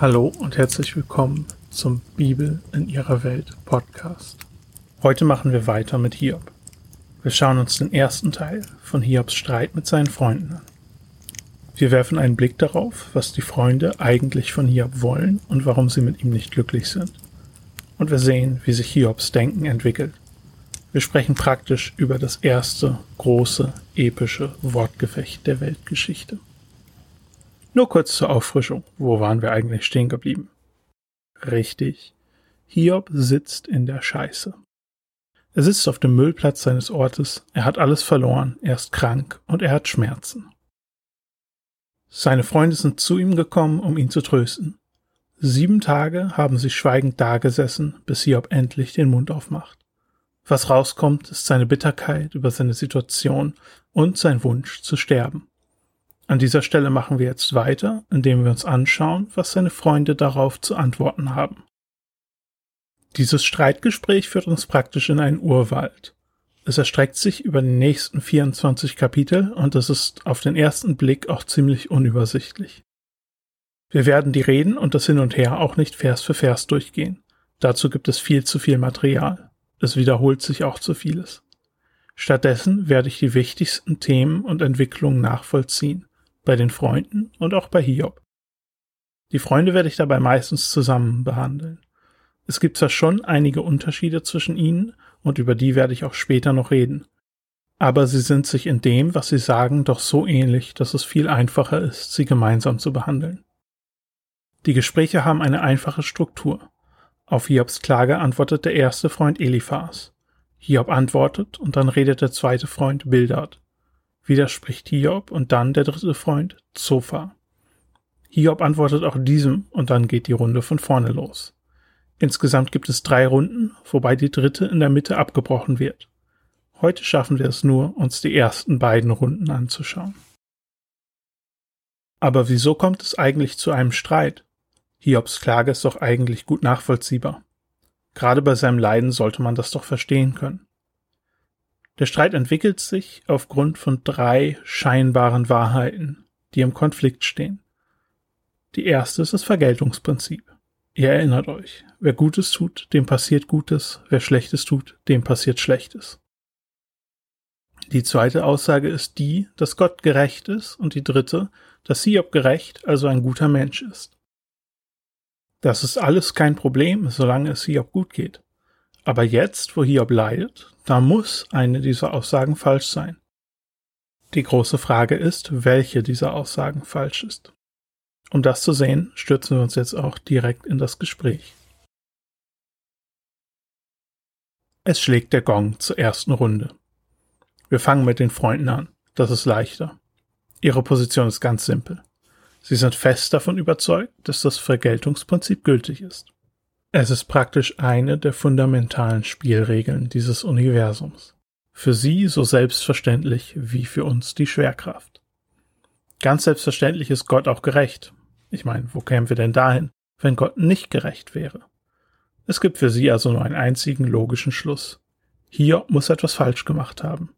Hallo und herzlich willkommen zum Bibel in ihrer Welt Podcast. Heute machen wir weiter mit Hiob. Wir schauen uns den ersten Teil von Hiobs Streit mit seinen Freunden an. Wir werfen einen Blick darauf, was die Freunde eigentlich von Hiob wollen und warum sie mit ihm nicht glücklich sind. Und wir sehen, wie sich Hiobs Denken entwickelt. Wir sprechen praktisch über das erste große, epische Wortgefecht der Weltgeschichte. Nur kurz zur Auffrischung. Wo waren wir eigentlich stehen geblieben? Richtig. Hiob sitzt in der Scheiße. Er sitzt auf dem Müllplatz seines Ortes, er hat alles verloren, er ist krank und er hat Schmerzen. Seine Freunde sind zu ihm gekommen, um ihn zu trösten. Sieben Tage haben sie schweigend dagesessen, bis Hiob endlich den Mund aufmacht. Was rauskommt, ist seine Bitterkeit über seine Situation und sein Wunsch zu sterben. An dieser Stelle machen wir jetzt weiter, indem wir uns anschauen, was seine Freunde darauf zu antworten haben. Dieses Streitgespräch führt uns praktisch in einen Urwald. Es erstreckt sich über die nächsten 24 Kapitel und es ist auf den ersten Blick auch ziemlich unübersichtlich. Wir werden die Reden und das Hin und Her auch nicht Vers für Vers durchgehen. Dazu gibt es viel zu viel Material. Es wiederholt sich auch zu vieles. Stattdessen werde ich die wichtigsten Themen und Entwicklungen nachvollziehen bei den Freunden und auch bei Hiob. Die Freunde werde ich dabei meistens zusammen behandeln. Es gibt zwar schon einige Unterschiede zwischen ihnen, und über die werde ich auch später noch reden. Aber sie sind sich in dem, was sie sagen, doch so ähnlich, dass es viel einfacher ist, sie gemeinsam zu behandeln. Die Gespräche haben eine einfache Struktur. Auf Hiobs Klage antwortet der erste Freund Eliphas. Hiob antwortet und dann redet der zweite Freund Bildad widerspricht Hiob und dann der dritte Freund Zophar. Hiob antwortet auch diesem und dann geht die Runde von vorne los. Insgesamt gibt es drei Runden, wobei die dritte in der Mitte abgebrochen wird. Heute schaffen wir es nur, uns die ersten beiden Runden anzuschauen. Aber wieso kommt es eigentlich zu einem Streit? Hiobs Klage ist doch eigentlich gut nachvollziehbar. Gerade bei seinem Leiden sollte man das doch verstehen können. Der Streit entwickelt sich aufgrund von drei scheinbaren Wahrheiten, die im Konflikt stehen. Die erste ist das Vergeltungsprinzip. Ihr erinnert euch, wer Gutes tut, dem passiert Gutes, wer Schlechtes tut, dem passiert Schlechtes. Die zweite Aussage ist die, dass Gott gerecht ist und die dritte, dass Hiob gerecht, also ein guter Mensch ist. Das ist alles kein Problem, solange es Hiob gut geht. Aber jetzt, wo Hiob leidet, da muss eine dieser Aussagen falsch sein. Die große Frage ist, welche dieser Aussagen falsch ist. Um das zu sehen, stürzen wir uns jetzt auch direkt in das Gespräch. Es schlägt der Gong zur ersten Runde. Wir fangen mit den Freunden an. Das ist leichter. Ihre Position ist ganz simpel. Sie sind fest davon überzeugt, dass das Vergeltungsprinzip gültig ist. Es ist praktisch eine der fundamentalen Spielregeln dieses Universums. Für sie so selbstverständlich wie für uns die Schwerkraft. Ganz selbstverständlich ist Gott auch gerecht. Ich meine, wo kämen wir denn dahin, wenn Gott nicht gerecht wäre? Es gibt für sie also nur einen einzigen logischen Schluss. Hier muss etwas falsch gemacht haben.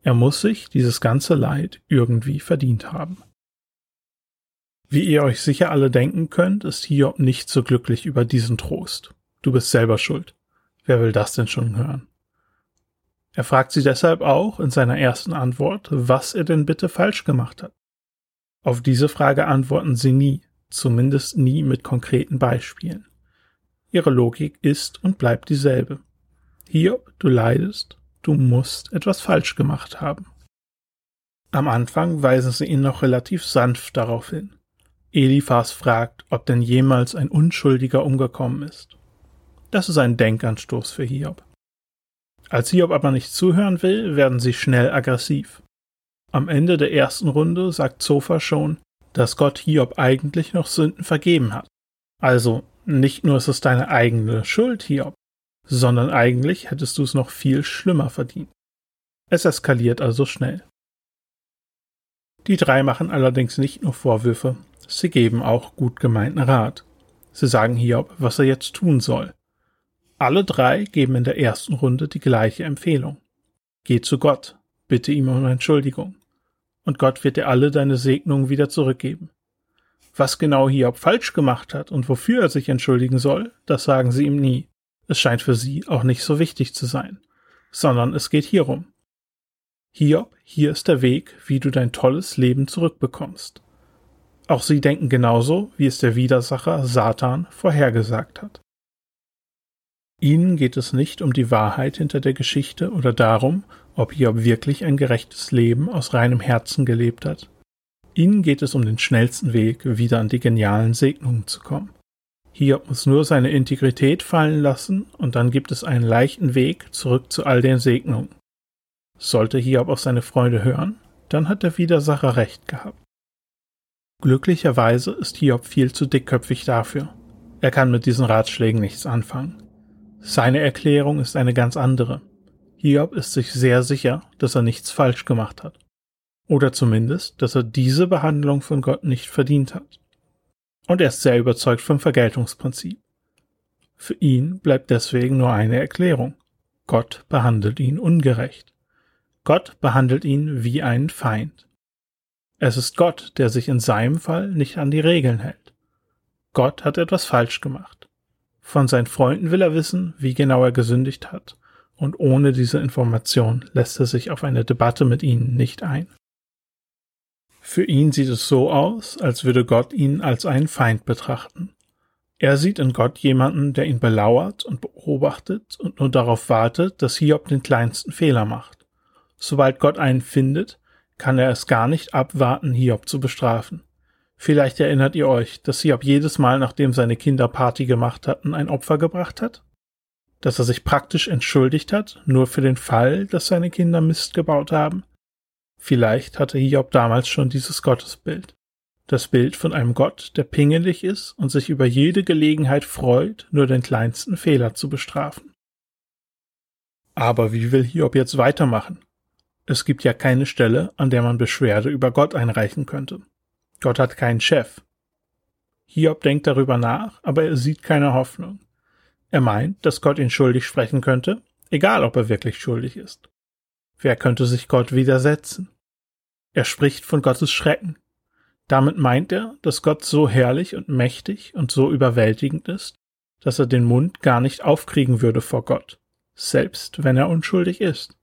Er muss sich dieses ganze Leid irgendwie verdient haben. Wie ihr euch sicher alle denken könnt, ist Hiob nicht so glücklich über diesen Trost. Du bist selber schuld. Wer will das denn schon hören? Er fragt sie deshalb auch in seiner ersten Antwort, was er denn bitte falsch gemacht hat. Auf diese Frage antworten sie nie, zumindest nie mit konkreten Beispielen. Ihre Logik ist und bleibt dieselbe. Hiob, du leidest, du musst etwas falsch gemacht haben. Am Anfang weisen sie ihn noch relativ sanft darauf hin. Eliphas fragt, ob denn jemals ein Unschuldiger umgekommen ist. Das ist ein Denkanstoß für Hiob. Als Hiob aber nicht zuhören will, werden sie schnell aggressiv. Am Ende der ersten Runde sagt Zofa schon, dass Gott Hiob eigentlich noch Sünden vergeben hat. Also nicht nur ist es deine eigene Schuld, Hiob, sondern eigentlich hättest du es noch viel schlimmer verdient. Es eskaliert also schnell. Die drei machen allerdings nicht nur Vorwürfe, Sie geben auch gut gemeinten Rat. Sie sagen Hiob, was er jetzt tun soll. Alle drei geben in der ersten Runde die gleiche Empfehlung. Geh zu Gott, bitte ihm um Entschuldigung, und Gott wird dir alle deine Segnungen wieder zurückgeben. Was genau Hiob falsch gemacht hat und wofür er sich entschuldigen soll, das sagen sie ihm nie. Es scheint für sie auch nicht so wichtig zu sein, sondern es geht hierum. Hiob, hier ist der Weg, wie du dein tolles Leben zurückbekommst. Auch sie denken genauso, wie es der Widersacher Satan vorhergesagt hat. Ihnen geht es nicht um die Wahrheit hinter der Geschichte oder darum, ob Hiob wirklich ein gerechtes Leben aus reinem Herzen gelebt hat. Ihnen geht es um den schnellsten Weg, wieder an die genialen Segnungen zu kommen. Hiob muss nur seine Integrität fallen lassen und dann gibt es einen leichten Weg zurück zu all den Segnungen. Sollte Hiob auf seine Freunde hören, dann hat der Widersacher recht gehabt. Glücklicherweise ist Hiob viel zu dickköpfig dafür. Er kann mit diesen Ratschlägen nichts anfangen. Seine Erklärung ist eine ganz andere. Hiob ist sich sehr sicher, dass er nichts falsch gemacht hat. Oder zumindest, dass er diese Behandlung von Gott nicht verdient hat. Und er ist sehr überzeugt vom Vergeltungsprinzip. Für ihn bleibt deswegen nur eine Erklärung. Gott behandelt ihn ungerecht. Gott behandelt ihn wie einen Feind. Es ist Gott, der sich in seinem Fall nicht an die Regeln hält. Gott hat etwas falsch gemacht. Von seinen Freunden will er wissen, wie genau er gesündigt hat, und ohne diese Information lässt er sich auf eine Debatte mit ihnen nicht ein. Für ihn sieht es so aus, als würde Gott ihn als einen Feind betrachten. Er sieht in Gott jemanden, der ihn belauert und beobachtet und nur darauf wartet, dass Hiob den kleinsten Fehler macht. Sobald Gott einen findet, kann er es gar nicht abwarten, Hiob zu bestrafen. Vielleicht erinnert ihr euch, dass Hiob jedes Mal, nachdem seine Kinder Party gemacht hatten, ein Opfer gebracht hat? Dass er sich praktisch entschuldigt hat, nur für den Fall, dass seine Kinder Mist gebaut haben? Vielleicht hatte Hiob damals schon dieses Gottesbild. Das Bild von einem Gott, der pingelig ist und sich über jede Gelegenheit freut, nur den kleinsten Fehler zu bestrafen. Aber wie will Hiob jetzt weitermachen? Es gibt ja keine Stelle, an der man Beschwerde über Gott einreichen könnte. Gott hat keinen Chef. Hiob denkt darüber nach, aber er sieht keine Hoffnung. Er meint, dass Gott ihn schuldig sprechen könnte, egal ob er wirklich schuldig ist. Wer könnte sich Gott widersetzen? Er spricht von Gottes Schrecken. Damit meint er, dass Gott so herrlich und mächtig und so überwältigend ist, dass er den Mund gar nicht aufkriegen würde vor Gott, selbst wenn er unschuldig ist.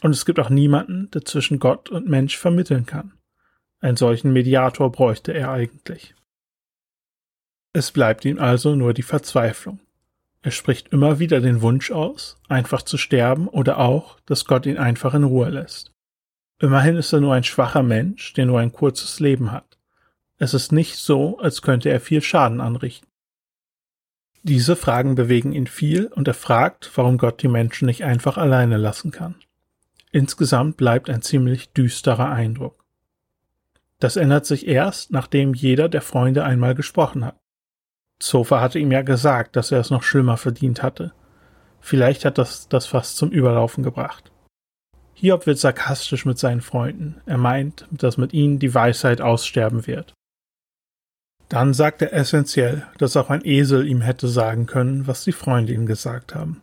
Und es gibt auch niemanden, der zwischen Gott und Mensch vermitteln kann. Einen solchen Mediator bräuchte er eigentlich. Es bleibt ihm also nur die Verzweiflung. Er spricht immer wieder den Wunsch aus, einfach zu sterben oder auch, dass Gott ihn einfach in Ruhe lässt. Immerhin ist er nur ein schwacher Mensch, der nur ein kurzes Leben hat. Es ist nicht so, als könnte er viel Schaden anrichten. Diese Fragen bewegen ihn viel und er fragt, warum Gott die Menschen nicht einfach alleine lassen kann. Insgesamt bleibt ein ziemlich düsterer Eindruck. Das ändert sich erst, nachdem jeder der Freunde einmal gesprochen hat. Zofa hatte ihm ja gesagt, dass er es noch schlimmer verdient hatte. Vielleicht hat das das fast zum Überlaufen gebracht. Hiob wird sarkastisch mit seinen Freunden. Er meint, dass mit ihnen die Weisheit aussterben wird. Dann sagt er essentiell, dass auch ein Esel ihm hätte sagen können, was die Freunde ihm gesagt haben.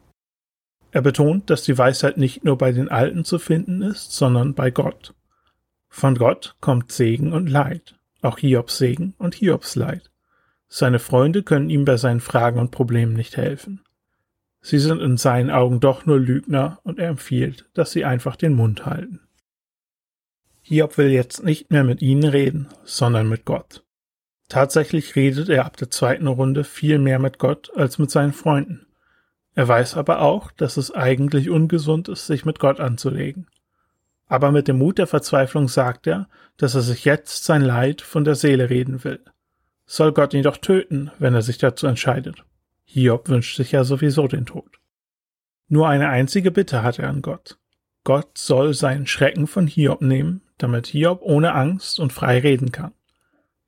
Er betont, dass die Weisheit nicht nur bei den Alten zu finden ist, sondern bei Gott. Von Gott kommt Segen und Leid, auch Hiobs Segen und Hiobs Leid. Seine Freunde können ihm bei seinen Fragen und Problemen nicht helfen. Sie sind in seinen Augen doch nur Lügner und er empfiehlt, dass sie einfach den Mund halten. Hiob will jetzt nicht mehr mit ihnen reden, sondern mit Gott. Tatsächlich redet er ab der zweiten Runde viel mehr mit Gott als mit seinen Freunden. Er weiß aber auch, dass es eigentlich ungesund ist, sich mit Gott anzulegen. Aber mit dem Mut der Verzweiflung sagt er, dass er sich jetzt sein Leid von der Seele reden will. Soll Gott ihn doch töten, wenn er sich dazu entscheidet. Hiob wünscht sich ja sowieso den Tod. Nur eine einzige Bitte hat er an Gott. Gott soll seinen Schrecken von Hiob nehmen, damit Hiob ohne Angst und frei reden kann.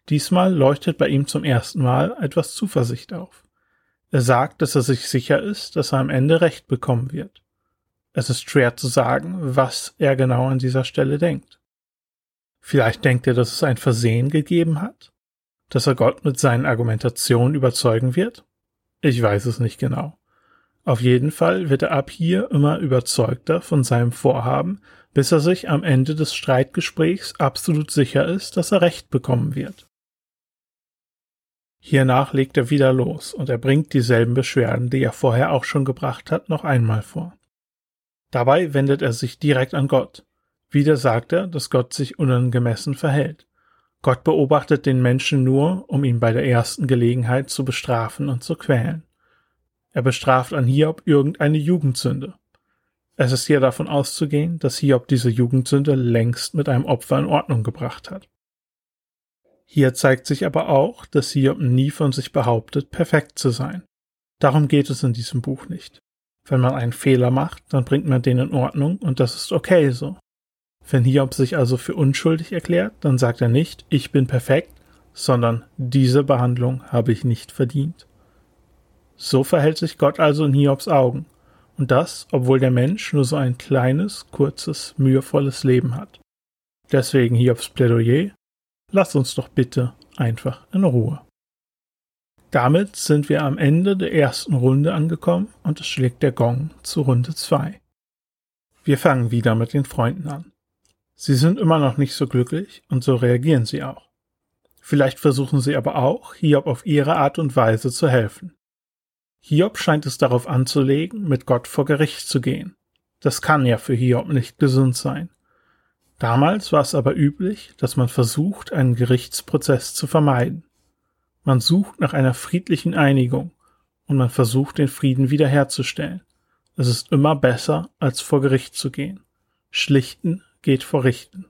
Diesmal leuchtet bei ihm zum ersten Mal etwas Zuversicht auf. Er sagt, dass er sich sicher ist, dass er am Ende Recht bekommen wird. Es ist schwer zu sagen, was er genau an dieser Stelle denkt. Vielleicht denkt er, dass es ein Versehen gegeben hat? Dass er Gott mit seinen Argumentationen überzeugen wird? Ich weiß es nicht genau. Auf jeden Fall wird er ab hier immer überzeugter von seinem Vorhaben, bis er sich am Ende des Streitgesprächs absolut sicher ist, dass er Recht bekommen wird. Hiernach legt er wieder los und er bringt dieselben Beschwerden, die er vorher auch schon gebracht hat, noch einmal vor. Dabei wendet er sich direkt an Gott. Wieder sagt er, dass Gott sich unangemessen verhält. Gott beobachtet den Menschen nur, um ihn bei der ersten Gelegenheit zu bestrafen und zu quälen. Er bestraft an Hiob irgendeine Jugendsünde. Es ist hier davon auszugehen, dass Hiob diese Jugendsünde längst mit einem Opfer in Ordnung gebracht hat. Hier zeigt sich aber auch, dass Hiob nie von sich behauptet, perfekt zu sein. Darum geht es in diesem Buch nicht. Wenn man einen Fehler macht, dann bringt man den in Ordnung und das ist okay so. Wenn Hiob sich also für unschuldig erklärt, dann sagt er nicht, ich bin perfekt, sondern diese Behandlung habe ich nicht verdient. So verhält sich Gott also in Hiobs Augen, und das, obwohl der Mensch nur so ein kleines, kurzes, mühevolles Leben hat. Deswegen Hiobs Plädoyer, Lass uns doch bitte einfach in Ruhe. Damit sind wir am Ende der ersten Runde angekommen und es schlägt der Gong zu Runde 2. Wir fangen wieder mit den Freunden an. Sie sind immer noch nicht so glücklich und so reagieren sie auch. Vielleicht versuchen sie aber auch, Hiob auf ihre Art und Weise zu helfen. Hiob scheint es darauf anzulegen, mit Gott vor Gericht zu gehen. Das kann ja für Hiob nicht gesund sein. Damals war es aber üblich, dass man versucht, einen Gerichtsprozess zu vermeiden. Man sucht nach einer friedlichen Einigung und man versucht, den Frieden wiederherzustellen. Es ist immer besser, als vor Gericht zu gehen. Schlichten geht vor Richten.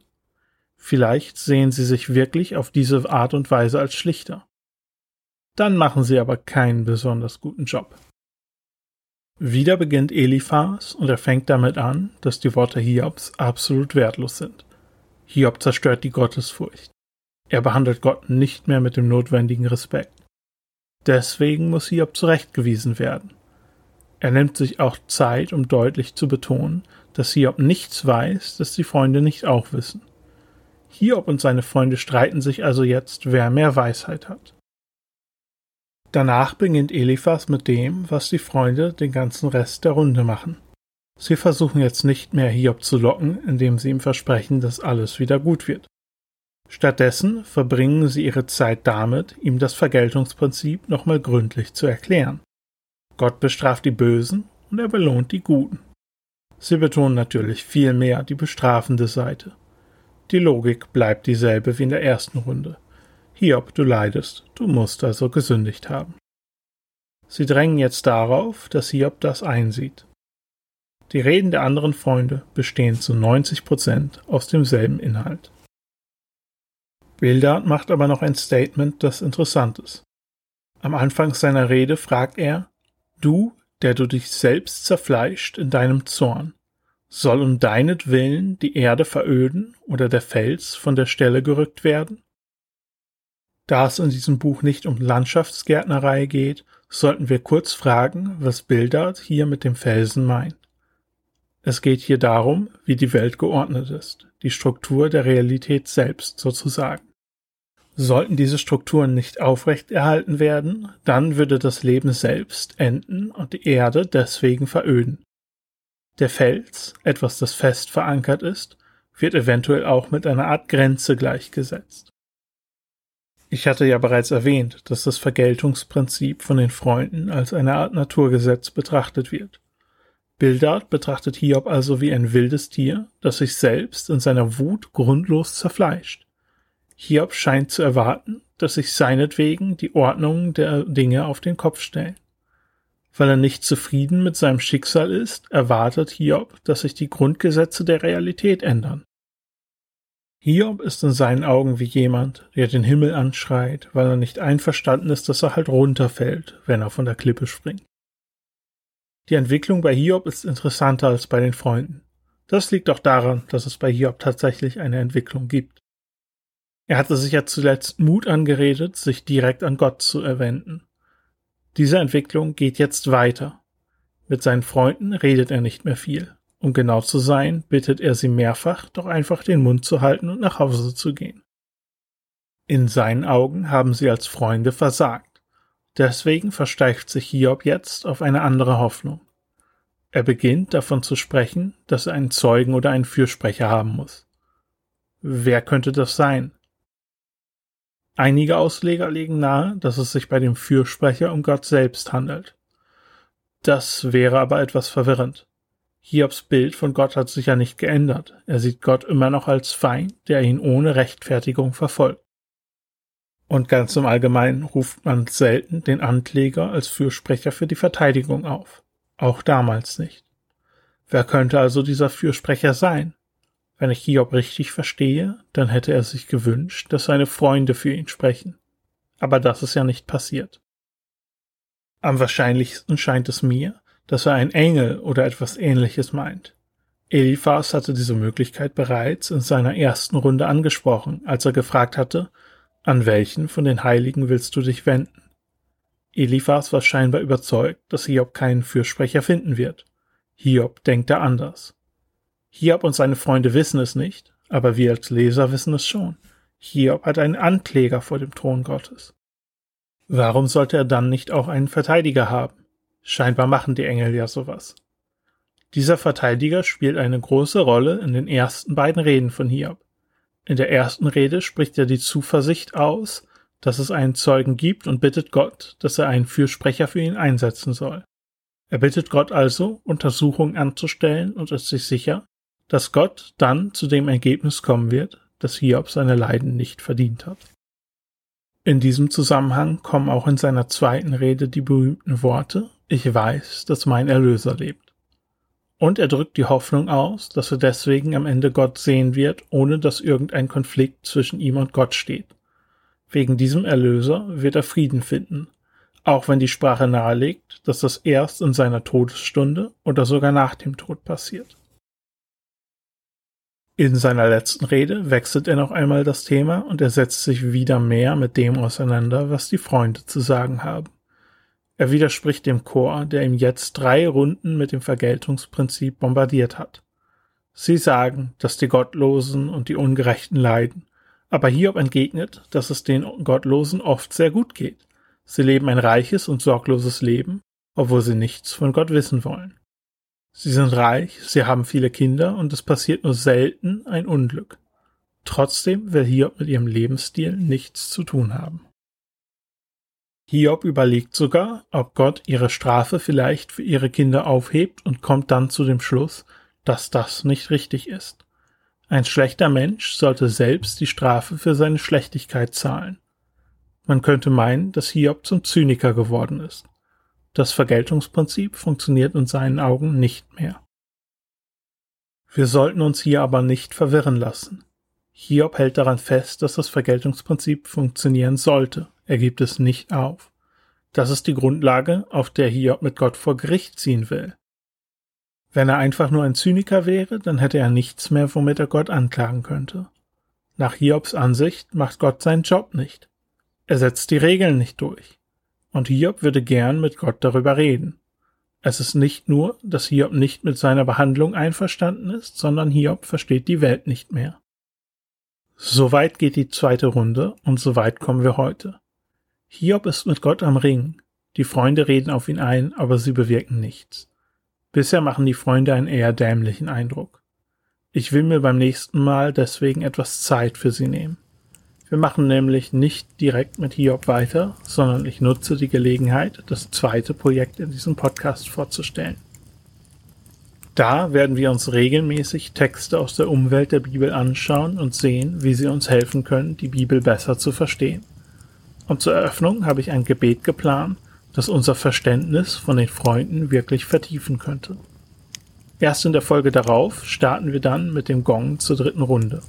Vielleicht sehen Sie sich wirklich auf diese Art und Weise als Schlichter. Dann machen Sie aber keinen besonders guten Job. Wieder beginnt Eliphas und er fängt damit an, dass die Worte Hiobs absolut wertlos sind. Hiob zerstört die Gottesfurcht. Er behandelt Gott nicht mehr mit dem notwendigen Respekt. Deswegen muss Hiob zurechtgewiesen werden. Er nimmt sich auch Zeit, um deutlich zu betonen, dass Hiob nichts weiß, das die Freunde nicht auch wissen. Hiob und seine Freunde streiten sich also jetzt, wer mehr Weisheit hat. Danach beginnt Eliphas mit dem, was die Freunde den ganzen Rest der Runde machen. Sie versuchen jetzt nicht mehr Hiob zu locken, indem sie ihm versprechen, dass alles wieder gut wird. Stattdessen verbringen sie ihre Zeit damit, ihm das Vergeltungsprinzip nochmal gründlich zu erklären. Gott bestraft die Bösen und er belohnt die Guten. Sie betonen natürlich viel mehr die bestrafende Seite. Die Logik bleibt dieselbe wie in der ersten Runde. Hiob, du leidest, du musst also gesündigt haben. Sie drängen jetzt darauf, dass Hiob das einsieht. Die Reden der anderen Freunde bestehen zu 90 Prozent aus demselben Inhalt. Bildart macht aber noch ein Statement, das interessant ist. Am Anfang seiner Rede fragt er, Du, der du dich selbst zerfleischt in deinem Zorn, soll um deinetwillen die Erde veröden oder der Fels von der Stelle gerückt werden? Da es in diesem Buch nicht um Landschaftsgärtnerei geht, sollten wir kurz fragen, was Bildart hier mit dem Felsen meint. Es geht hier darum, wie die Welt geordnet ist, die Struktur der Realität selbst sozusagen. Sollten diese Strukturen nicht aufrechterhalten werden, dann würde das Leben selbst enden und die Erde deswegen veröden. Der Fels, etwas das fest verankert ist, wird eventuell auch mit einer Art Grenze gleichgesetzt. Ich hatte ja bereits erwähnt, dass das Vergeltungsprinzip von den Freunden als eine Art Naturgesetz betrachtet wird. Bildart betrachtet Hiob also wie ein wildes Tier, das sich selbst in seiner Wut grundlos zerfleischt. Hiob scheint zu erwarten, dass sich seinetwegen die Ordnungen der Dinge auf den Kopf stellen. Weil er nicht zufrieden mit seinem Schicksal ist, erwartet Hiob, dass sich die Grundgesetze der Realität ändern. Hiob ist in seinen Augen wie jemand, der den Himmel anschreit, weil er nicht einverstanden ist, dass er halt runterfällt, wenn er von der Klippe springt. Die Entwicklung bei Hiob ist interessanter als bei den Freunden. Das liegt auch daran, dass es bei Hiob tatsächlich eine Entwicklung gibt. Er hatte sich ja zuletzt Mut angeredet, sich direkt an Gott zu erwenden. Diese Entwicklung geht jetzt weiter. Mit seinen Freunden redet er nicht mehr viel. Um genau zu sein, bittet er sie mehrfach, doch einfach den Mund zu halten und nach Hause zu gehen. In seinen Augen haben sie als Freunde versagt. Deswegen versteift sich Hiob jetzt auf eine andere Hoffnung. Er beginnt davon zu sprechen, dass er einen Zeugen oder einen Fürsprecher haben muss. Wer könnte das sein? Einige Ausleger legen nahe, dass es sich bei dem Fürsprecher um Gott selbst handelt. Das wäre aber etwas verwirrend. Hiobs Bild von Gott hat sich ja nicht geändert. Er sieht Gott immer noch als Feind, der ihn ohne Rechtfertigung verfolgt. Und ganz im Allgemeinen ruft man selten den Ankläger als Fürsprecher für die Verteidigung auf. Auch damals nicht. Wer könnte also dieser Fürsprecher sein? Wenn ich Hiob richtig verstehe, dann hätte er sich gewünscht, dass seine Freunde für ihn sprechen. Aber das ist ja nicht passiert. Am wahrscheinlichsten scheint es mir, dass er ein Engel oder etwas ähnliches meint. Eliphas hatte diese Möglichkeit bereits in seiner ersten Runde angesprochen, als er gefragt hatte, an welchen von den Heiligen willst du dich wenden? Eliphas war scheinbar überzeugt, dass Hiob keinen Fürsprecher finden wird. Hiob denkt da anders. Hiob und seine Freunde wissen es nicht, aber wir als Leser wissen es schon. Hiob hat einen Ankläger vor dem Thron Gottes. Warum sollte er dann nicht auch einen Verteidiger haben? Scheinbar machen die Engel ja sowas. Dieser Verteidiger spielt eine große Rolle in den ersten beiden Reden von Hiob. In der ersten Rede spricht er die Zuversicht aus, dass es einen Zeugen gibt und bittet Gott, dass er einen Fürsprecher für ihn einsetzen soll. Er bittet Gott also, Untersuchungen anzustellen und ist sich sicher, dass Gott dann zu dem Ergebnis kommen wird, dass Hiob seine Leiden nicht verdient hat. In diesem Zusammenhang kommen auch in seiner zweiten Rede die berühmten Worte Ich weiß, dass mein Erlöser lebt. Und er drückt die Hoffnung aus, dass er deswegen am Ende Gott sehen wird, ohne dass irgendein Konflikt zwischen ihm und Gott steht. Wegen diesem Erlöser wird er Frieden finden, auch wenn die Sprache nahelegt, dass das erst in seiner Todesstunde oder sogar nach dem Tod passiert. In seiner letzten Rede wechselt er noch einmal das Thema und er setzt sich wieder mehr mit dem auseinander, was die Freunde zu sagen haben. Er widerspricht dem Chor, der ihm jetzt drei Runden mit dem Vergeltungsprinzip bombardiert hat. Sie sagen, dass die Gottlosen und die Ungerechten leiden, aber Hiob entgegnet, dass es den Gottlosen oft sehr gut geht. Sie leben ein reiches und sorgloses Leben, obwohl sie nichts von Gott wissen wollen. Sie sind reich, sie haben viele Kinder und es passiert nur selten ein Unglück. Trotzdem will Hiob mit ihrem Lebensstil nichts zu tun haben. Hiob überlegt sogar, ob Gott ihre Strafe vielleicht für ihre Kinder aufhebt und kommt dann zu dem Schluss, dass das nicht richtig ist. Ein schlechter Mensch sollte selbst die Strafe für seine Schlechtigkeit zahlen. Man könnte meinen, dass Hiob zum Zyniker geworden ist. Das Vergeltungsprinzip funktioniert in seinen Augen nicht mehr. Wir sollten uns hier aber nicht verwirren lassen. Hiob hält daran fest, dass das Vergeltungsprinzip funktionieren sollte. Er gibt es nicht auf. Das ist die Grundlage, auf der Hiob mit Gott vor Gericht ziehen will. Wenn er einfach nur ein Zyniker wäre, dann hätte er nichts mehr, womit er Gott anklagen könnte. Nach Hiobs Ansicht macht Gott seinen Job nicht. Er setzt die Regeln nicht durch und Hiob würde gern mit Gott darüber reden. Es ist nicht nur, dass Hiob nicht mit seiner Behandlung einverstanden ist, sondern Hiob versteht die Welt nicht mehr. Soweit geht die zweite Runde und soweit kommen wir heute. Hiob ist mit Gott am Ring. Die Freunde reden auf ihn ein, aber sie bewirken nichts. Bisher machen die Freunde einen eher dämlichen Eindruck. Ich will mir beim nächsten Mal deswegen etwas Zeit für sie nehmen. Wir machen nämlich nicht direkt mit Hiob weiter, sondern ich nutze die Gelegenheit, das zweite Projekt in diesem Podcast vorzustellen. Da werden wir uns regelmäßig Texte aus der Umwelt der Bibel anschauen und sehen, wie sie uns helfen können, die Bibel besser zu verstehen. Und zur Eröffnung habe ich ein Gebet geplant, das unser Verständnis von den Freunden wirklich vertiefen könnte. Erst in der Folge darauf starten wir dann mit dem Gong zur dritten Runde.